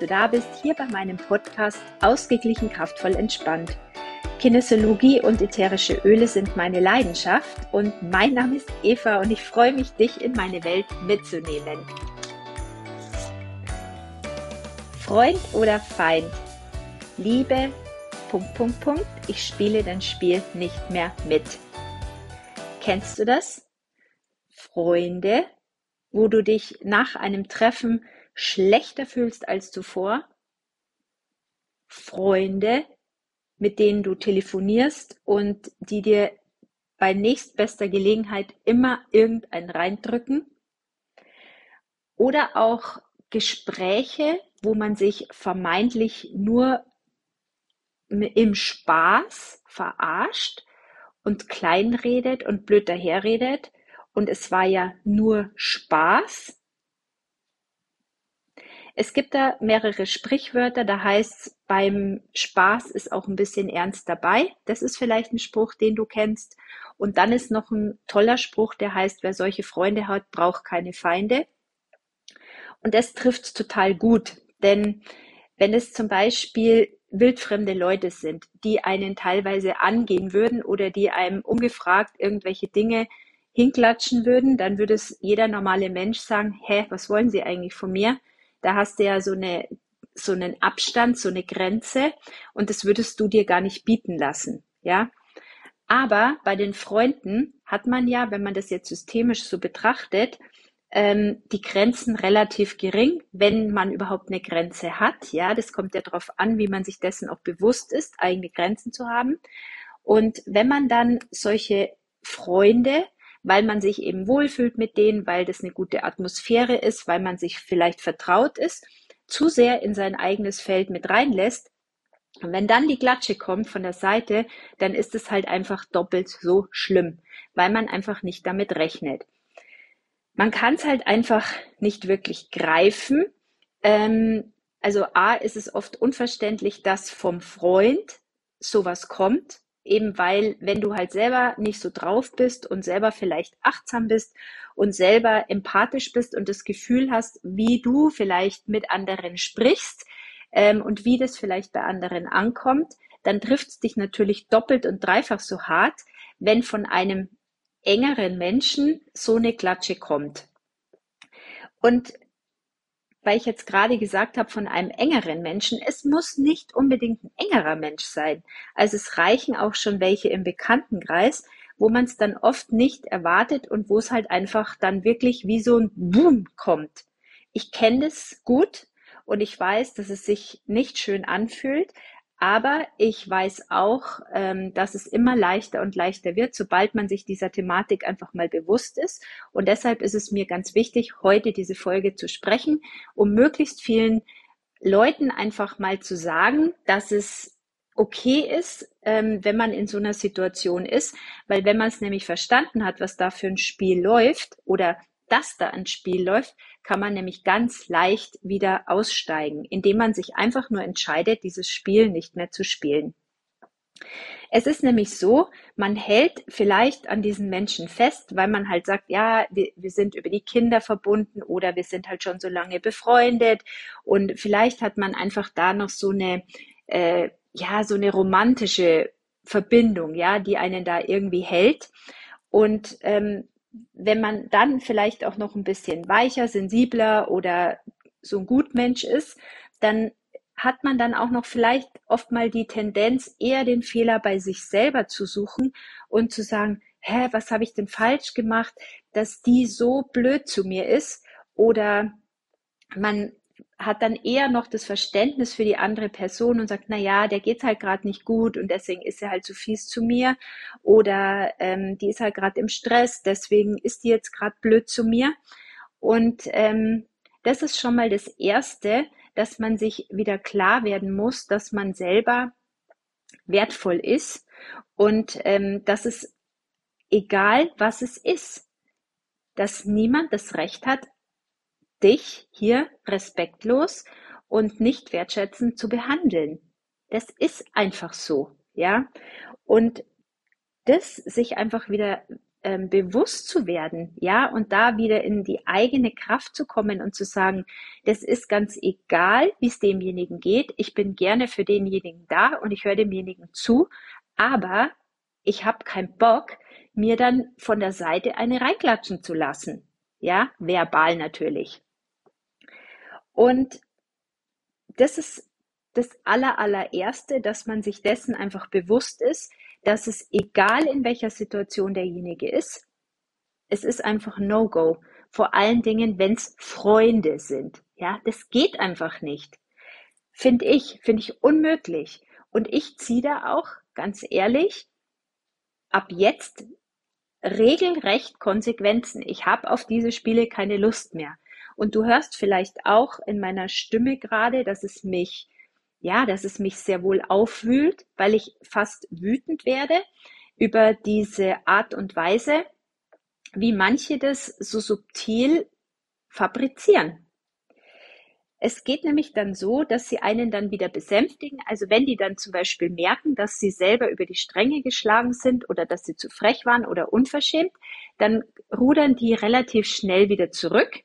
du da bist, hier bei meinem Podcast Ausgeglichen, kraftvoll, entspannt. Kinesiologie und ätherische Öle sind meine Leidenschaft und mein Name ist Eva und ich freue mich, dich in meine Welt mitzunehmen. Freund oder Feind? Liebe, Punkt, Punkt, Punkt, ich spiele dein Spiel nicht mehr mit. Kennst du das? Freunde, wo du dich nach einem Treffen schlechter fühlst als zuvor? Freunde, mit denen du telefonierst und die dir bei nächstbester Gelegenheit immer irgendein reindrücken? Oder auch Gespräche, wo man sich vermeintlich nur im Spaß verarscht und kleinredet und blöd daherredet und es war ja nur Spaß. Es gibt da mehrere Sprichwörter, da heißt es, beim Spaß ist auch ein bisschen Ernst dabei. Das ist vielleicht ein Spruch, den du kennst. Und dann ist noch ein toller Spruch, der heißt, wer solche Freunde hat, braucht keine Feinde. Und das trifft total gut, denn wenn es zum Beispiel wildfremde Leute sind, die einen teilweise angehen würden oder die einem ungefragt irgendwelche Dinge hinklatschen würden, dann würde es jeder normale Mensch sagen, hä, was wollen Sie eigentlich von mir? Da hast du ja so eine so einen Abstand, so eine Grenze und das würdest du dir gar nicht bieten lassen, ja? Aber bei den Freunden hat man ja, wenn man das jetzt systemisch so betrachtet, ähm, die Grenzen relativ gering, wenn man überhaupt eine Grenze hat. Ja, das kommt ja darauf an, wie man sich dessen auch bewusst ist, eigene Grenzen zu haben. Und wenn man dann solche Freunde, weil man sich eben wohlfühlt mit denen, weil das eine gute Atmosphäre ist, weil man sich vielleicht vertraut ist, zu sehr in sein eigenes Feld mit reinlässt, und wenn dann die Glatsche kommt von der Seite, dann ist es halt einfach doppelt so schlimm, weil man einfach nicht damit rechnet. Man kann es halt einfach nicht wirklich greifen. Ähm, also A ist es oft unverständlich, dass vom Freund sowas kommt, eben weil, wenn du halt selber nicht so drauf bist und selber vielleicht achtsam bist und selber empathisch bist und das Gefühl hast, wie du vielleicht mit anderen sprichst ähm, und wie das vielleicht bei anderen ankommt, dann trifft es dich natürlich doppelt und dreifach so hart, wenn von einem engeren Menschen so eine Klatsche kommt. Und weil ich jetzt gerade gesagt habe von einem engeren Menschen, es muss nicht unbedingt ein engerer Mensch sein. Also es reichen auch schon welche im Bekanntenkreis, wo man es dann oft nicht erwartet und wo es halt einfach dann wirklich wie so ein Boom kommt. Ich kenne das gut und ich weiß, dass es sich nicht schön anfühlt, aber ich weiß auch, ähm, dass es immer leichter und leichter wird, sobald man sich dieser Thematik einfach mal bewusst ist. Und deshalb ist es mir ganz wichtig, heute diese Folge zu sprechen, um möglichst vielen Leuten einfach mal zu sagen, dass es okay ist, ähm, wenn man in so einer Situation ist, weil wenn man es nämlich verstanden hat, was da für ein Spiel läuft oder dass da ein Spiel läuft, kann man nämlich ganz leicht wieder aussteigen, indem man sich einfach nur entscheidet, dieses Spiel nicht mehr zu spielen. Es ist nämlich so, man hält vielleicht an diesen Menschen fest, weil man halt sagt, ja, wir, wir sind über die Kinder verbunden oder wir sind halt schon so lange befreundet und vielleicht hat man einfach da noch so eine, äh, ja, so eine romantische Verbindung, ja, die einen da irgendwie hält. Und ähm, wenn man dann vielleicht auch noch ein bisschen weicher, sensibler oder so ein Gutmensch ist, dann hat man dann auch noch vielleicht oft mal die Tendenz, eher den Fehler bei sich selber zu suchen und zu sagen, hä, was habe ich denn falsch gemacht, dass die so blöd zu mir ist? Oder man hat dann eher noch das Verständnis für die andere Person und sagt, na ja, der geht's halt gerade nicht gut und deswegen ist er halt zu fies zu mir oder ähm, die ist halt gerade im Stress, deswegen ist die jetzt gerade blöd zu mir. Und ähm, das ist schon mal das Erste, dass man sich wieder klar werden muss, dass man selber wertvoll ist und ähm, dass es egal, was es ist, dass niemand das Recht hat, dich hier respektlos und nicht wertschätzend zu behandeln. Das ist einfach so, ja. Und das sich einfach wieder ähm, bewusst zu werden, ja, und da wieder in die eigene Kraft zu kommen und zu sagen, das ist ganz egal, wie es demjenigen geht. Ich bin gerne für denjenigen da und ich höre demjenigen zu, aber ich habe keinen Bock, mir dann von der Seite eine reinklatschen zu lassen. Ja, verbal natürlich. Und das ist das aller, allererste, dass man sich dessen einfach bewusst ist, dass es egal in welcher Situation derjenige ist, es ist einfach No-Go. Vor allen Dingen, wenn es Freunde sind. Ja, das geht einfach nicht. Finde ich, finde ich unmöglich. Und ich ziehe da auch, ganz ehrlich, ab jetzt regelrecht Konsequenzen. Ich habe auf diese Spiele keine Lust mehr. Und du hörst vielleicht auch in meiner Stimme gerade, dass es mich, ja, dass es mich sehr wohl aufwühlt, weil ich fast wütend werde über diese Art und Weise, wie manche das so subtil fabrizieren. Es geht nämlich dann so, dass sie einen dann wieder besänftigen. Also wenn die dann zum Beispiel merken, dass sie selber über die Stränge geschlagen sind oder dass sie zu frech waren oder unverschämt, dann rudern die relativ schnell wieder zurück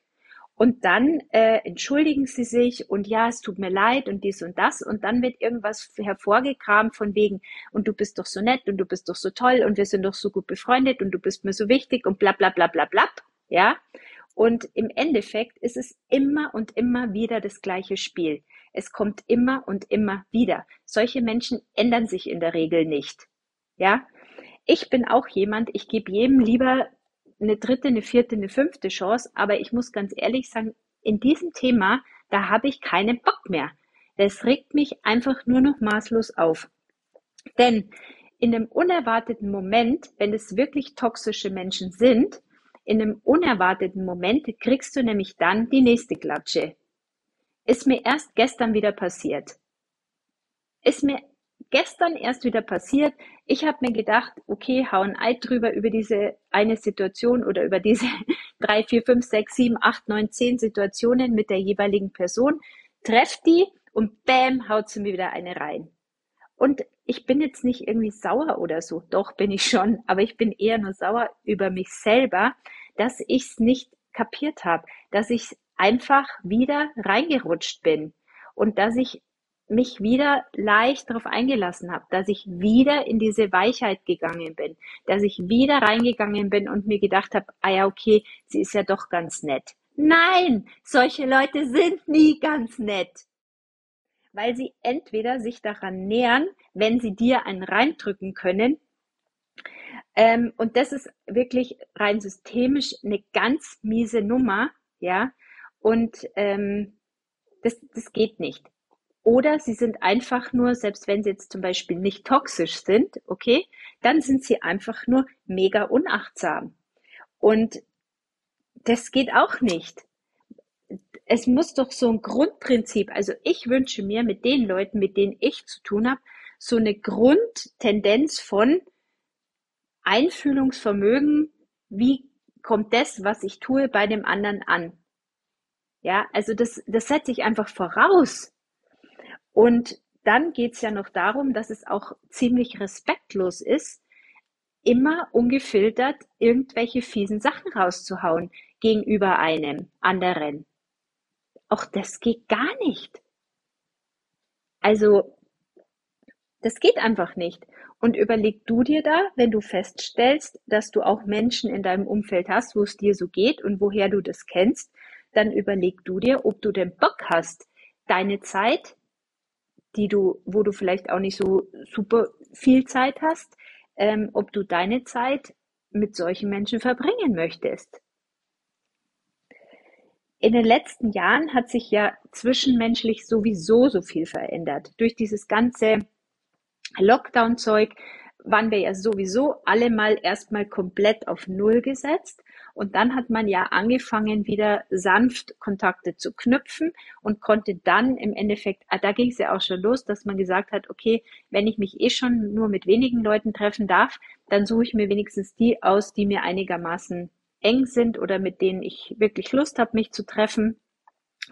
und dann äh, entschuldigen sie sich und ja, es tut mir leid und dies und das und dann wird irgendwas hervorgekramt von wegen und du bist doch so nett und du bist doch so toll und wir sind doch so gut befreundet und du bist mir so wichtig und bla bla bla bla bla, ja. Und im Endeffekt ist es immer und immer wieder das gleiche Spiel. Es kommt immer und immer wieder. Solche Menschen ändern sich in der Regel nicht. Ja? Ich bin auch jemand, ich gebe jedem lieber eine dritte, eine vierte, eine fünfte Chance, aber ich muss ganz ehrlich sagen, in diesem Thema, da habe ich keinen Bock mehr. Das regt mich einfach nur noch maßlos auf. Denn in einem unerwarteten Moment, wenn es wirklich toxische Menschen sind, in einem unerwarteten Moment kriegst du nämlich dann die nächste Klatsche. Ist mir erst gestern wieder passiert. Ist mir gestern erst wieder passiert. Ich habe mir gedacht, okay, hau ein Ei drüber über diese eine Situation oder über diese drei, vier, fünf, sechs, sieben, acht, neun, zehn Situationen mit der jeweiligen Person, treff die und bam, haut sie mir wieder eine rein. Und ich bin jetzt nicht irgendwie sauer oder so, doch bin ich schon, aber ich bin eher nur sauer über mich selber, dass ich es nicht kapiert habe, dass ich einfach wieder reingerutscht bin und dass ich mich wieder leicht darauf eingelassen habe, dass ich wieder in diese Weichheit gegangen bin, dass ich wieder reingegangen bin und mir gedacht habe, ah ja, okay, sie ist ja doch ganz nett. Nein, solche Leute sind nie ganz nett weil sie entweder sich daran nähern, wenn sie dir einen reindrücken können. Ähm, und das ist wirklich rein systemisch eine ganz miese Nummer, ja. Und ähm, das, das geht nicht. Oder sie sind einfach nur, selbst wenn sie jetzt zum Beispiel nicht toxisch sind, okay, dann sind sie einfach nur mega unachtsam. Und das geht auch nicht es muss doch so ein Grundprinzip, also ich wünsche mir mit den Leuten, mit denen ich zu tun habe, so eine Grundtendenz von Einfühlungsvermögen, wie kommt das, was ich tue, bei dem anderen an. Ja, also das, das setze ich einfach voraus. Und dann geht's ja noch darum, dass es auch ziemlich respektlos ist, immer ungefiltert irgendwelche fiesen Sachen rauszuhauen gegenüber einem anderen. Auch das geht gar nicht. Also, das geht einfach nicht. Und überleg du dir da, wenn du feststellst, dass du auch Menschen in deinem Umfeld hast, wo es dir so geht und woher du das kennst, dann überleg du dir, ob du den Bock hast, deine Zeit, die du, wo du vielleicht auch nicht so super viel Zeit hast, ähm, ob du deine Zeit mit solchen Menschen verbringen möchtest in den letzten Jahren hat sich ja zwischenmenschlich sowieso so viel verändert. Durch dieses ganze Lockdown-Zeug waren wir ja sowieso alle mal erstmal komplett auf Null gesetzt. Und dann hat man ja angefangen, wieder sanft Kontakte zu knüpfen und konnte dann im Endeffekt, ah, da ging es ja auch schon los, dass man gesagt hat, okay, wenn ich mich eh schon nur mit wenigen Leuten treffen darf, dann suche ich mir wenigstens die aus, die mir einigermaßen eng sind oder mit denen ich wirklich Lust habe, mich zu treffen.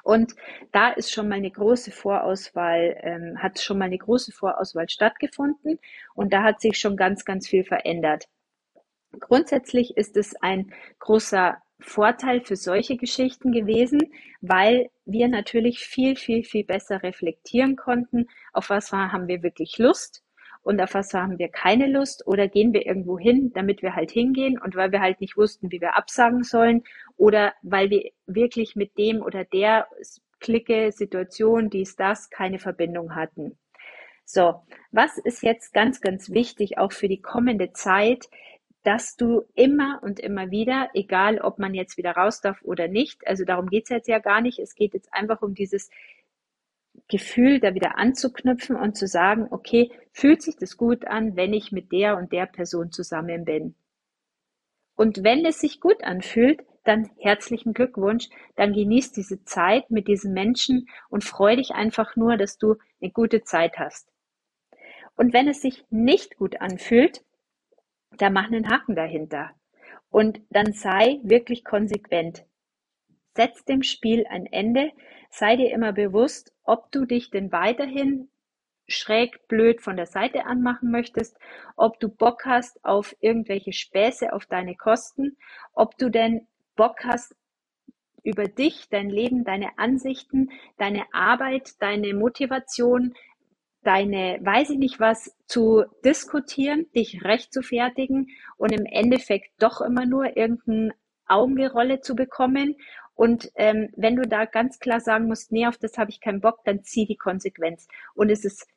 Und da ist schon mal eine große Vorauswahl, ähm, hat schon mal eine große Vorauswahl stattgefunden und da hat sich schon ganz, ganz viel verändert. Grundsätzlich ist es ein großer Vorteil für solche Geschichten gewesen, weil wir natürlich viel, viel, viel besser reflektieren konnten, auf was haben wir wirklich Lust und auf was haben wir keine Lust oder gehen wir irgendwo hin, damit wir halt hingehen und weil wir halt nicht wussten, wie wir absagen sollen oder weil wir wirklich mit dem oder der Clique, Situation, dies, das keine Verbindung hatten. So, was ist jetzt ganz, ganz wichtig, auch für die kommende Zeit, dass du immer und immer wieder, egal ob man jetzt wieder raus darf oder nicht, also darum geht es jetzt ja gar nicht, es geht jetzt einfach um dieses Gefühl, da wieder anzuknüpfen und zu sagen, okay, fühlt sich das gut an, wenn ich mit der und der Person zusammen bin? Und wenn es sich gut anfühlt, dann herzlichen Glückwunsch, dann genieß diese Zeit mit diesen Menschen und freu dich einfach nur, dass du eine gute Zeit hast. Und wenn es sich nicht gut anfühlt, da mach einen Haken dahinter. Und dann sei wirklich konsequent. Setz dem Spiel ein Ende. Sei dir immer bewusst, ob du dich denn weiterhin schräg blöd von der Seite anmachen möchtest, ob du Bock hast auf irgendwelche Späße auf deine Kosten, ob du denn Bock hast, über dich, dein Leben, deine Ansichten, deine Arbeit, deine Motivation, deine, weiß ich nicht was, zu diskutieren, dich recht zu fertigen und im Endeffekt doch immer nur irgendein Augengerolle zu bekommen. Und ähm, wenn du da ganz klar sagen musst, nee, auf das habe ich keinen Bock, dann zieh die Konsequenz. Und es ist,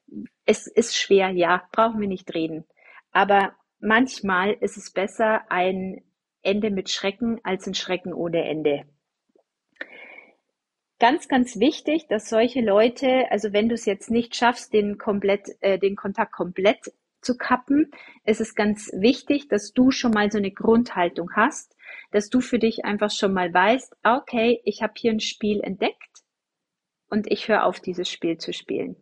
es ist schwer, ja, brauchen wir nicht reden. Aber manchmal ist es besser, ein Ende mit Schrecken als ein Schrecken ohne Ende. Ganz, ganz wichtig, dass solche Leute, also wenn du es jetzt nicht schaffst, den komplett, äh, den Kontakt komplett zu kappen, ist es ganz wichtig, dass du schon mal so eine Grundhaltung hast, dass du für dich einfach schon mal weißt, okay, ich habe hier ein Spiel entdeckt und ich höre auf, dieses Spiel zu spielen.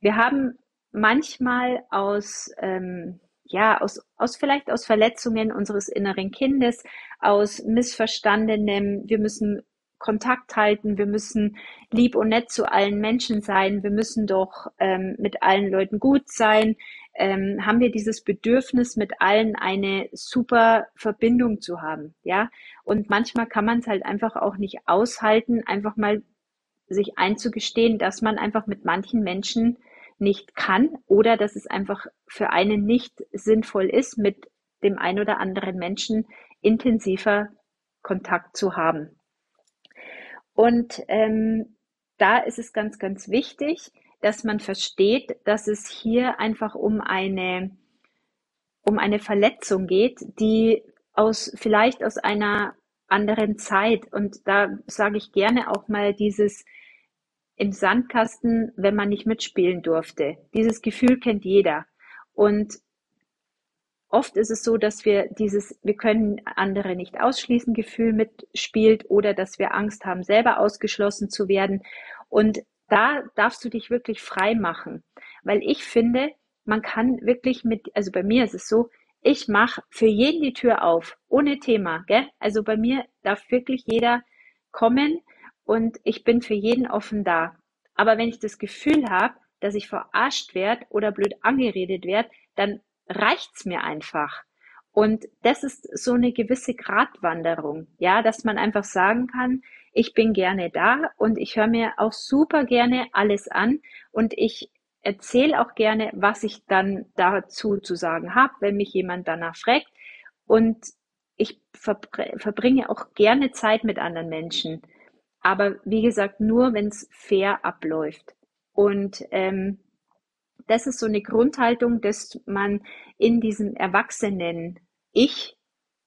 Wir haben manchmal aus ähm, ja, aus, aus vielleicht aus Verletzungen unseres inneren Kindes, aus Missverstandenem, wir müssen Kontakt halten, wir müssen lieb und nett zu allen Menschen sein, wir müssen doch ähm, mit allen Leuten gut sein, ähm, haben wir dieses Bedürfnis, mit allen eine super Verbindung zu haben, ja. Und manchmal kann man es halt einfach auch nicht aushalten, einfach mal sich einzugestehen, dass man einfach mit manchen Menschen nicht kann oder dass es einfach für einen nicht sinnvoll ist, mit dem ein oder anderen Menschen intensiver Kontakt zu haben. Und ähm, da ist es ganz, ganz wichtig, dass man versteht, dass es hier einfach um eine, um eine Verletzung geht, die aus, vielleicht aus einer anderen Zeit. Und da sage ich gerne auch mal dieses im Sandkasten, wenn man nicht mitspielen durfte. Dieses Gefühl kennt jeder. Und Oft ist es so, dass wir dieses „Wir können andere nicht ausschließen“ Gefühl mitspielt oder dass wir Angst haben, selber ausgeschlossen zu werden. Und da darfst du dich wirklich frei machen, weil ich finde, man kann wirklich mit also bei mir ist es so, ich mache für jeden die Tür auf, ohne Thema, gell? Also bei mir darf wirklich jeder kommen und ich bin für jeden offen da. Aber wenn ich das Gefühl habe, dass ich verarscht werde oder blöd angeredet werde, dann reicht's mir einfach. Und das ist so eine gewisse Gratwanderung, ja, dass man einfach sagen kann, ich bin gerne da und ich höre mir auch super gerne alles an und ich erzähle auch gerne, was ich dann dazu zu sagen habe, wenn mich jemand danach fragt. Und ich verbringe auch gerne Zeit mit anderen Menschen. Aber wie gesagt, nur wenn es fair abläuft. Und ähm, das ist so eine Grundhaltung, dass man in diesem Erwachsenen Ich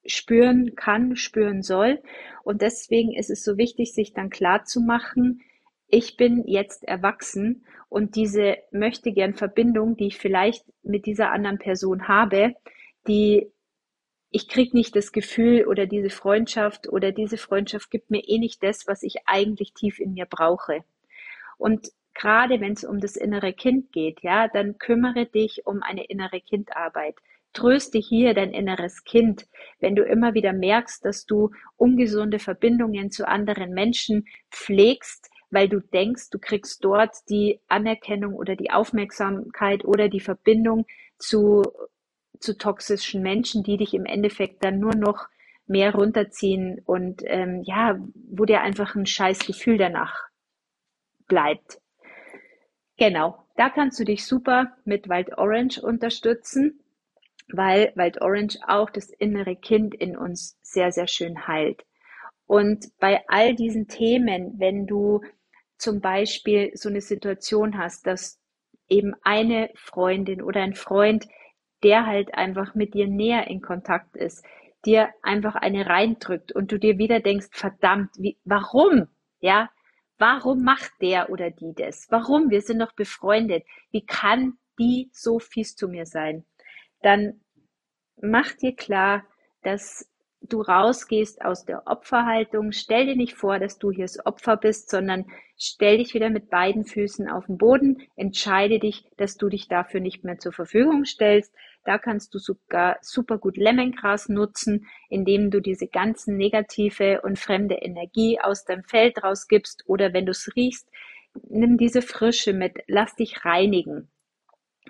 spüren kann, spüren soll. Und deswegen ist es so wichtig, sich dann klar zu machen, ich bin jetzt erwachsen und diese möchte gern Verbindung, die ich vielleicht mit dieser anderen Person habe, die ich krieg nicht das Gefühl oder diese Freundschaft oder diese Freundschaft gibt mir eh nicht das, was ich eigentlich tief in mir brauche. Und gerade wenn es um das innere Kind geht, ja, dann kümmere dich um eine innere Kindarbeit. Tröste hier dein inneres Kind, wenn du immer wieder merkst, dass du ungesunde Verbindungen zu anderen Menschen pflegst, weil du denkst, du kriegst dort die Anerkennung oder die Aufmerksamkeit oder die Verbindung zu zu toxischen Menschen, die dich im Endeffekt dann nur noch mehr runterziehen und ähm, ja, wo dir einfach ein scheiß Gefühl danach bleibt. Genau, da kannst du dich super mit Wild Orange unterstützen, weil Wild Orange auch das innere Kind in uns sehr, sehr schön heilt. Und bei all diesen Themen, wenn du zum Beispiel so eine Situation hast, dass eben eine Freundin oder ein Freund, der halt einfach mit dir näher in Kontakt ist, dir einfach eine reindrückt und du dir wieder denkst, verdammt, wie, warum? Ja, warum macht der oder die das? Warum? Wir sind doch befreundet. Wie kann die so fies zu mir sein? Dann mach dir klar, dass du rausgehst aus der Opferhaltung. Stell dir nicht vor, dass du hier das Opfer bist, sondern stell dich wieder mit beiden Füßen auf den Boden. Entscheide dich, dass du dich dafür nicht mehr zur Verfügung stellst. Da kannst du sogar super gut Lemongras nutzen, indem du diese ganzen negative und fremde Energie aus deinem Feld rausgibst oder wenn du es riechst, nimm diese Frische mit, lass dich reinigen.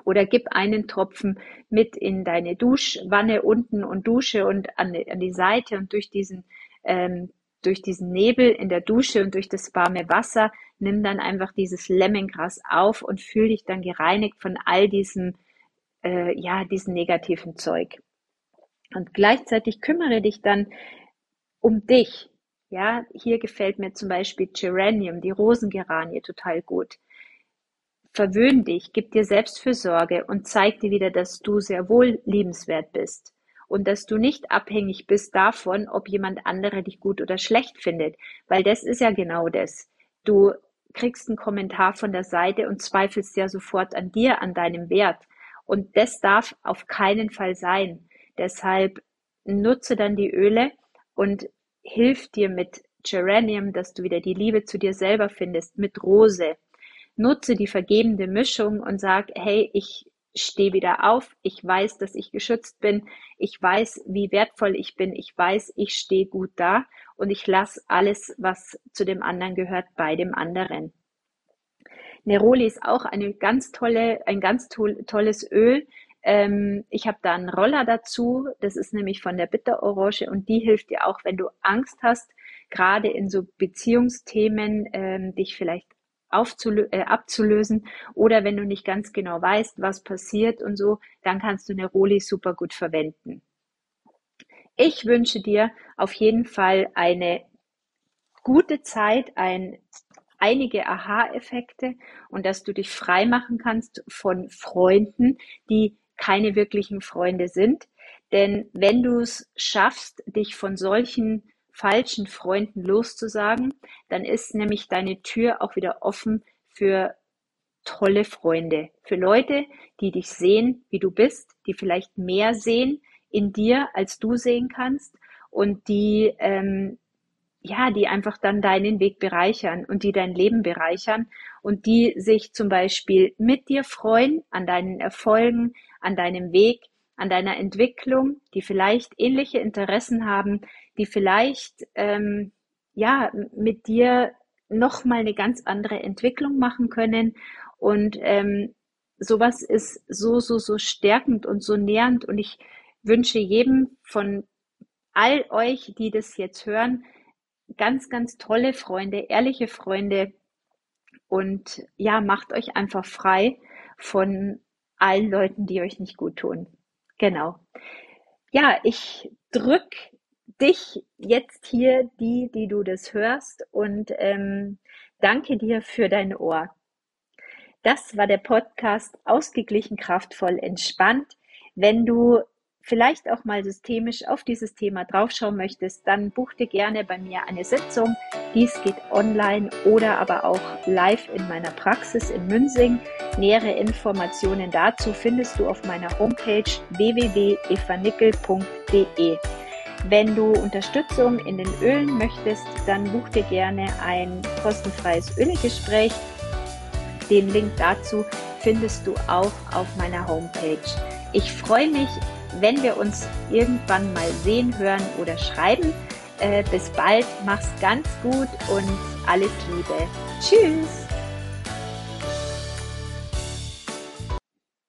Oder gib einen Tropfen mit in deine Duschwanne unten und dusche und an, an die Seite und durch diesen, ähm, durch diesen Nebel in der Dusche und durch das warme Wasser, nimm dann einfach dieses Lemongras auf und fühl dich dann gereinigt von all diesem, äh, ja, diesem negativen Zeug. Und gleichzeitig kümmere dich dann um dich. Ja, hier gefällt mir zum Beispiel Geranium, die Rosengeranie total gut. Verwöhn dich, gib dir Selbstfürsorge und zeig dir wieder, dass du sehr wohl liebenswert bist und dass du nicht abhängig bist davon, ob jemand andere dich gut oder schlecht findet, weil das ist ja genau das. Du kriegst einen Kommentar von der Seite und zweifelst ja sofort an dir, an deinem Wert. Und das darf auf keinen Fall sein. Deshalb nutze dann die Öle und hilf dir mit Geranium, dass du wieder die Liebe zu dir selber findest, mit Rose, nutze die vergebende Mischung und sag, hey, ich stehe wieder auf, ich weiß, dass ich geschützt bin, ich weiß, wie wertvoll ich bin, ich weiß, ich stehe gut da. Und ich lasse alles, was zu dem anderen gehört, bei dem anderen. Neroli ist auch eine ganz tolle, ein ganz to tolles Öl. Ähm, ich habe da einen Roller dazu, das ist nämlich von der Bitterorange und die hilft dir auch, wenn du Angst hast, gerade in so Beziehungsthemen, ähm, dich vielleicht äh, abzulösen oder wenn du nicht ganz genau weißt, was passiert und so, dann kannst du Neroli super gut verwenden. Ich wünsche dir auf jeden Fall eine gute Zeit, ein, einige Aha-Effekte und dass du dich frei machen kannst von Freunden, die keine wirklichen Freunde sind. Denn wenn du es schaffst, dich von solchen falschen Freunden loszusagen, dann ist nämlich deine Tür auch wieder offen für tolle Freunde, für Leute, die dich sehen, wie du bist, die vielleicht mehr sehen in dir, als du sehen kannst und die ähm, ja, die einfach dann deinen Weg bereichern und die dein Leben bereichern und die sich zum Beispiel mit dir freuen an deinen Erfolgen, an deinem Weg, an deiner Entwicklung, die vielleicht ähnliche Interessen haben, die vielleicht ähm, ja mit dir noch mal eine ganz andere Entwicklung machen können. Und ähm, sowas ist so so so stärkend und so nährend. Und ich wünsche jedem von all euch, die das jetzt hören, ganz ganz tolle Freunde, ehrliche Freunde und ja, macht euch einfach frei von allen Leuten, die euch nicht gut tun. Genau. Ja, ich drück dich jetzt hier, die, die du das hörst und ähm, danke dir für dein Ohr. Das war der Podcast Ausgeglichen, kraftvoll, entspannt. Wenn du vielleicht auch mal systemisch auf dieses Thema draufschauen möchtest, dann buch dir gerne bei mir eine Sitzung. Dies geht online oder aber auch live in meiner Praxis in Münsing. Nähere Informationen dazu findest du auf meiner Homepage www.evanickel.de. Wenn du Unterstützung in den Ölen möchtest, dann buch dir gerne ein kostenfreies Ölgespräch. Den Link dazu findest du auch auf meiner Homepage. Ich freue mich, wenn wir uns irgendwann mal sehen, hören oder schreiben. Äh, bis bald, mach's ganz gut und alles Liebe. Tschüss!